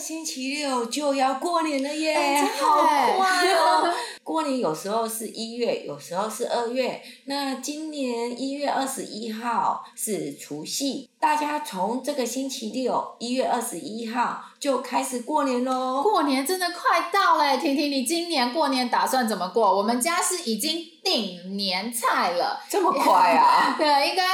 这个星期六就要过年了耶，哎、好快哦！过年有时候是一月，有时候是二月。那今年一月二十一号是除夕，大家从这个星期六一月二十一号就开始过年喽。过年真的快到了，婷婷，你今年过年打算怎么过？我们家是已经订年菜了，这么快啊？对，应该。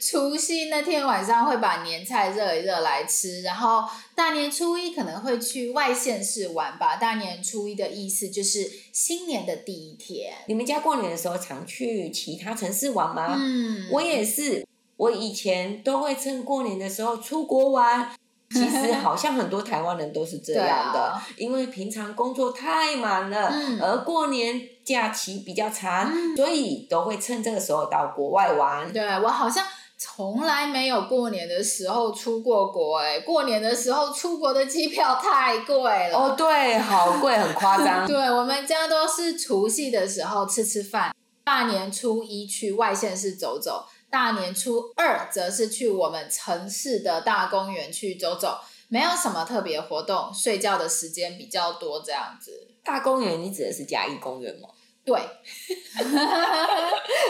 除夕那天晚上会把年菜热一热来吃，然后大年初一可能会去外县市玩吧。大年初一的意思就是新年的第一天。你们家过年的时候常去其他城市玩吗？嗯，我也是。我以前都会趁过年的时候出国玩。其实好像很多台湾人都是这样的，啊、因为平常工作太忙了，嗯、而过年假期比较长，嗯、所以都会趁这个时候到国外玩。对，我好像。从来没有过年的时候出过国哎，过年的时候出国的机票太贵了。哦，对，好贵，很夸张。对，我们家都是除夕的时候吃吃饭，大年初一去外县市走走，大年初二则是去我们城市的大公园去走走，没有什么特别活动，睡觉的时间比较多这样子。大公园，你指的是嘉义公园吗？对，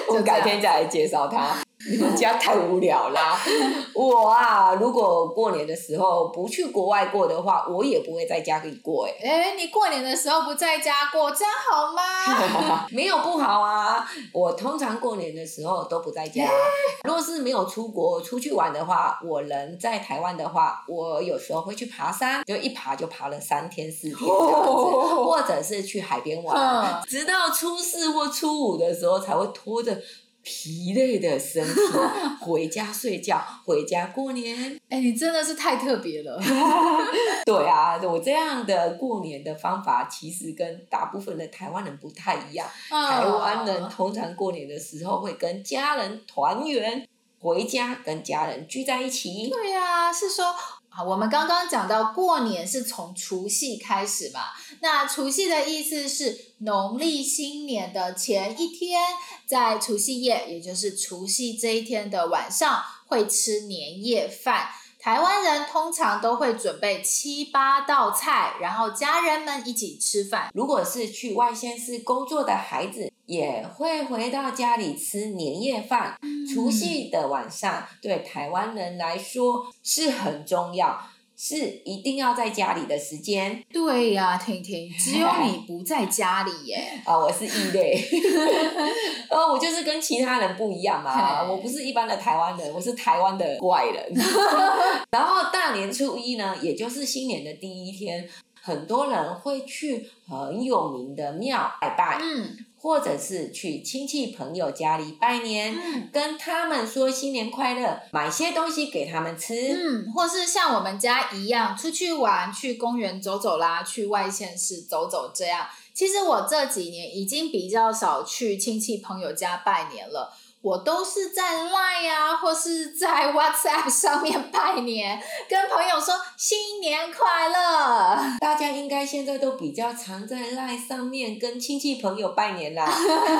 我改天再来介绍它。你们家太无聊啦！我啊，如果过年的时候不去国外过的话，我也不会在家里过哎。哎，你过年的时候不在家过，这样好吗？没有不好啊，我通常过年的时候都不在家。如果是没有出国出去玩的话，我人在台湾的话，我有时候会去爬山，就一爬就爬了三天四天这样子，或者是去海边玩，直到初四或初五的时候才会拖着。疲累的身体回家睡觉，回家过年。哎、欸，你真的是太特别了。对啊，我这样的过年的方法，其实跟大部分的台湾人不太一样。哦、台湾人通常过年的时候会跟家人团圆，回家跟家人聚在一起。对呀、啊，是说。好，我们刚刚讲到过年是从除夕开始嘛，那除夕的意思是农历新年的前一天，在除夕夜，也就是除夕这一天的晚上，会吃年夜饭。台湾人通常都会准备七八道菜，然后家人们一起吃饭。如果是去外县市工作的孩子，也会回到家里吃年夜饭。嗯、除夕的晚上对台湾人来说是很重要，是一定要在家里的时间。对呀、啊，婷婷，只有你不在家里耶。啊，我是异类。哦，我就是跟其他人不一样嘛。我不是一般的台湾人，我是台湾的怪人。然后大年初一呢，也就是新年的第一天，很多人会去很有名的庙拜拜。嗯。或者是去亲戚朋友家里拜年，嗯、跟他们说新年快乐，买些东西给他们吃，嗯，或是像我们家一样出去玩，去公园走走啦，去外县市走走这样。其实我这几年已经比较少去亲戚朋友家拜年了。我都是在 Line 啊，或是在 WhatsApp 上面拜年，跟朋友说新年快乐。大家应该现在都比较常在 Line 上面跟亲戚朋友拜年啦。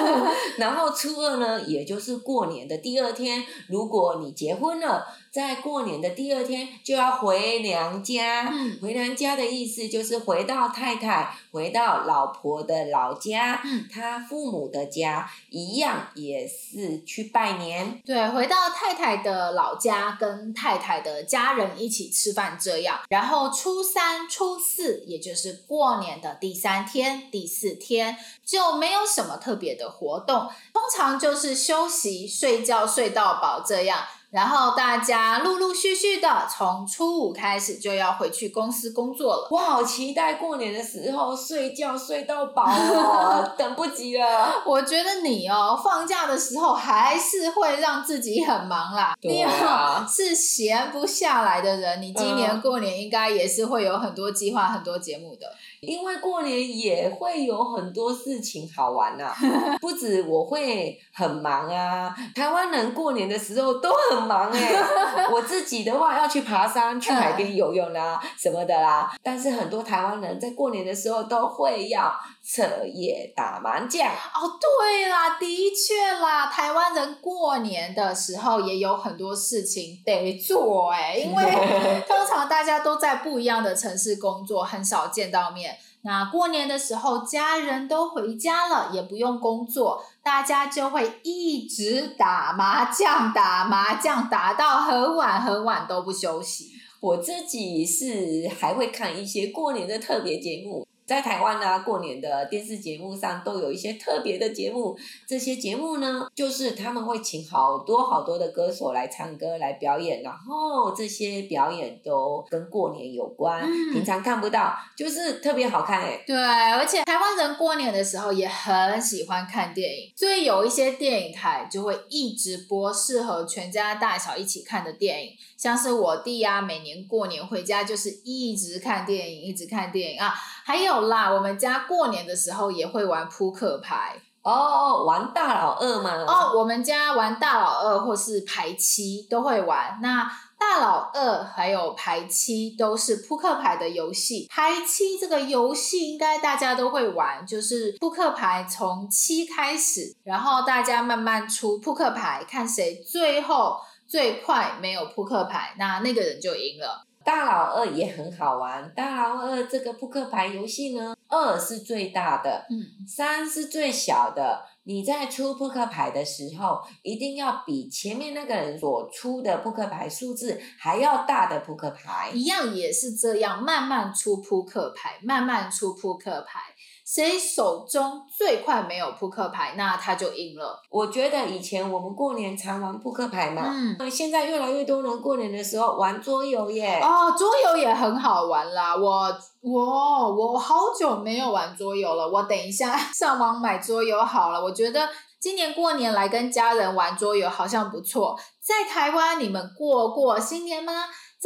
然后初二呢，也就是过年的第二天，如果你结婚了。在过年的第二天就要回娘家，嗯、回娘家的意思就是回到太太，回到老婆的老家，嗯、他父母的家一样，也是去拜年。对，回到太太的老家，跟太太的家人一起吃饭这样。然后初三、初四，也就是过年的第三天、第四天，就没有什么特别的活动，通常就是休息、睡觉，睡到饱这样。然后大家陆陆续续的从初五开始就要回去公司工作了。我好期待过年的时候睡觉睡到饱哦，等不及了。我觉得你哦，放假的时候还是会让自己很忙啦。对啊，你是闲不下来的人。你今年过年应该也是会有很多计划、很多节目的。因为过年也会有很多事情好玩呐、啊，不止我会很忙啊，台湾人过年的时候都很忙哎、欸。我自己的话要去爬山、去海边游泳啦、什么的啦。但是很多台湾人在过年的时候都会要彻夜打麻将。哦，对啦，的确啦，台湾人过年的时候也有很多事情得做哎、欸，因为 通常大家都在不一样的城市工作，很少见到面。那过年的时候，家人都回家了，也不用工作，大家就会一直打麻将，打麻将，打到很晚很晚都不休息。我自己是还会看一些过年的特别节目。在台湾呢，过年的电视节目上都有一些特别的节目。这些节目呢，就是他们会请好多好多的歌手来唱歌、来表演，然后这些表演都跟过年有关，嗯、平常看不到，就是特别好看哎。对，而且台湾人过年的时候也很喜欢看电影，所以有一些电影台就会一直播适合全家大小一起看的电影。像是我弟呀、啊，每年过年回家就是一直看电影，一直看电影啊。还有啦，我们家过年的时候也会玩扑克牌哦，玩大老二吗？哦，我们家玩大老二或是排七都会玩。那大老二还有排七都是扑克牌的游戏。排七这个游戏应该大家都会玩，就是扑克牌从七开始，然后大家慢慢出扑克牌，看谁最后。最快没有扑克牌，那那个人就赢了。大老二也很好玩。大老二这个扑克牌游戏呢，二是最大的，嗯，三是最小的。你在出扑克牌的时候，一定要比前面那个人所出的扑克牌数字还要大的扑克牌。一样也是这样，慢慢出扑克牌，慢慢出扑克牌。谁手中最快没有扑克牌，那他就赢了。我觉得以前我们过年常玩扑克牌嘛，嗯，现在越来越多人过年的时候玩桌游耶。哦，桌游也很好玩啦。我我我好久没有玩桌游了，我等一下上网买桌游好了。我觉得今年过年来跟家人玩桌游好像不错。在台湾，你们过过新年吗？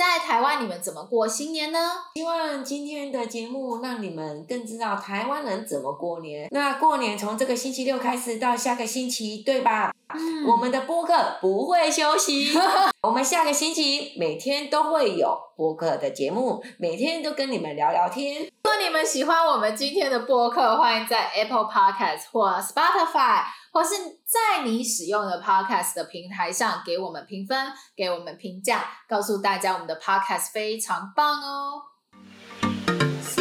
在台湾，你们怎么过新年呢？希望今天的节目让你们更知道台湾人怎么过年。那过年从这个星期六开始到下个星期，对吧？嗯、我们的播客不会休息，我们下个星期每天都会有播客的节目，每天都跟你们聊聊天。如果你们喜欢我们今天的播客，欢迎在 Apple Podcast 或 Spotify。或是在你使用的 Podcast 的平台上给我们评分，给我们评价，告诉大家我们的 Podcast 非常棒哦。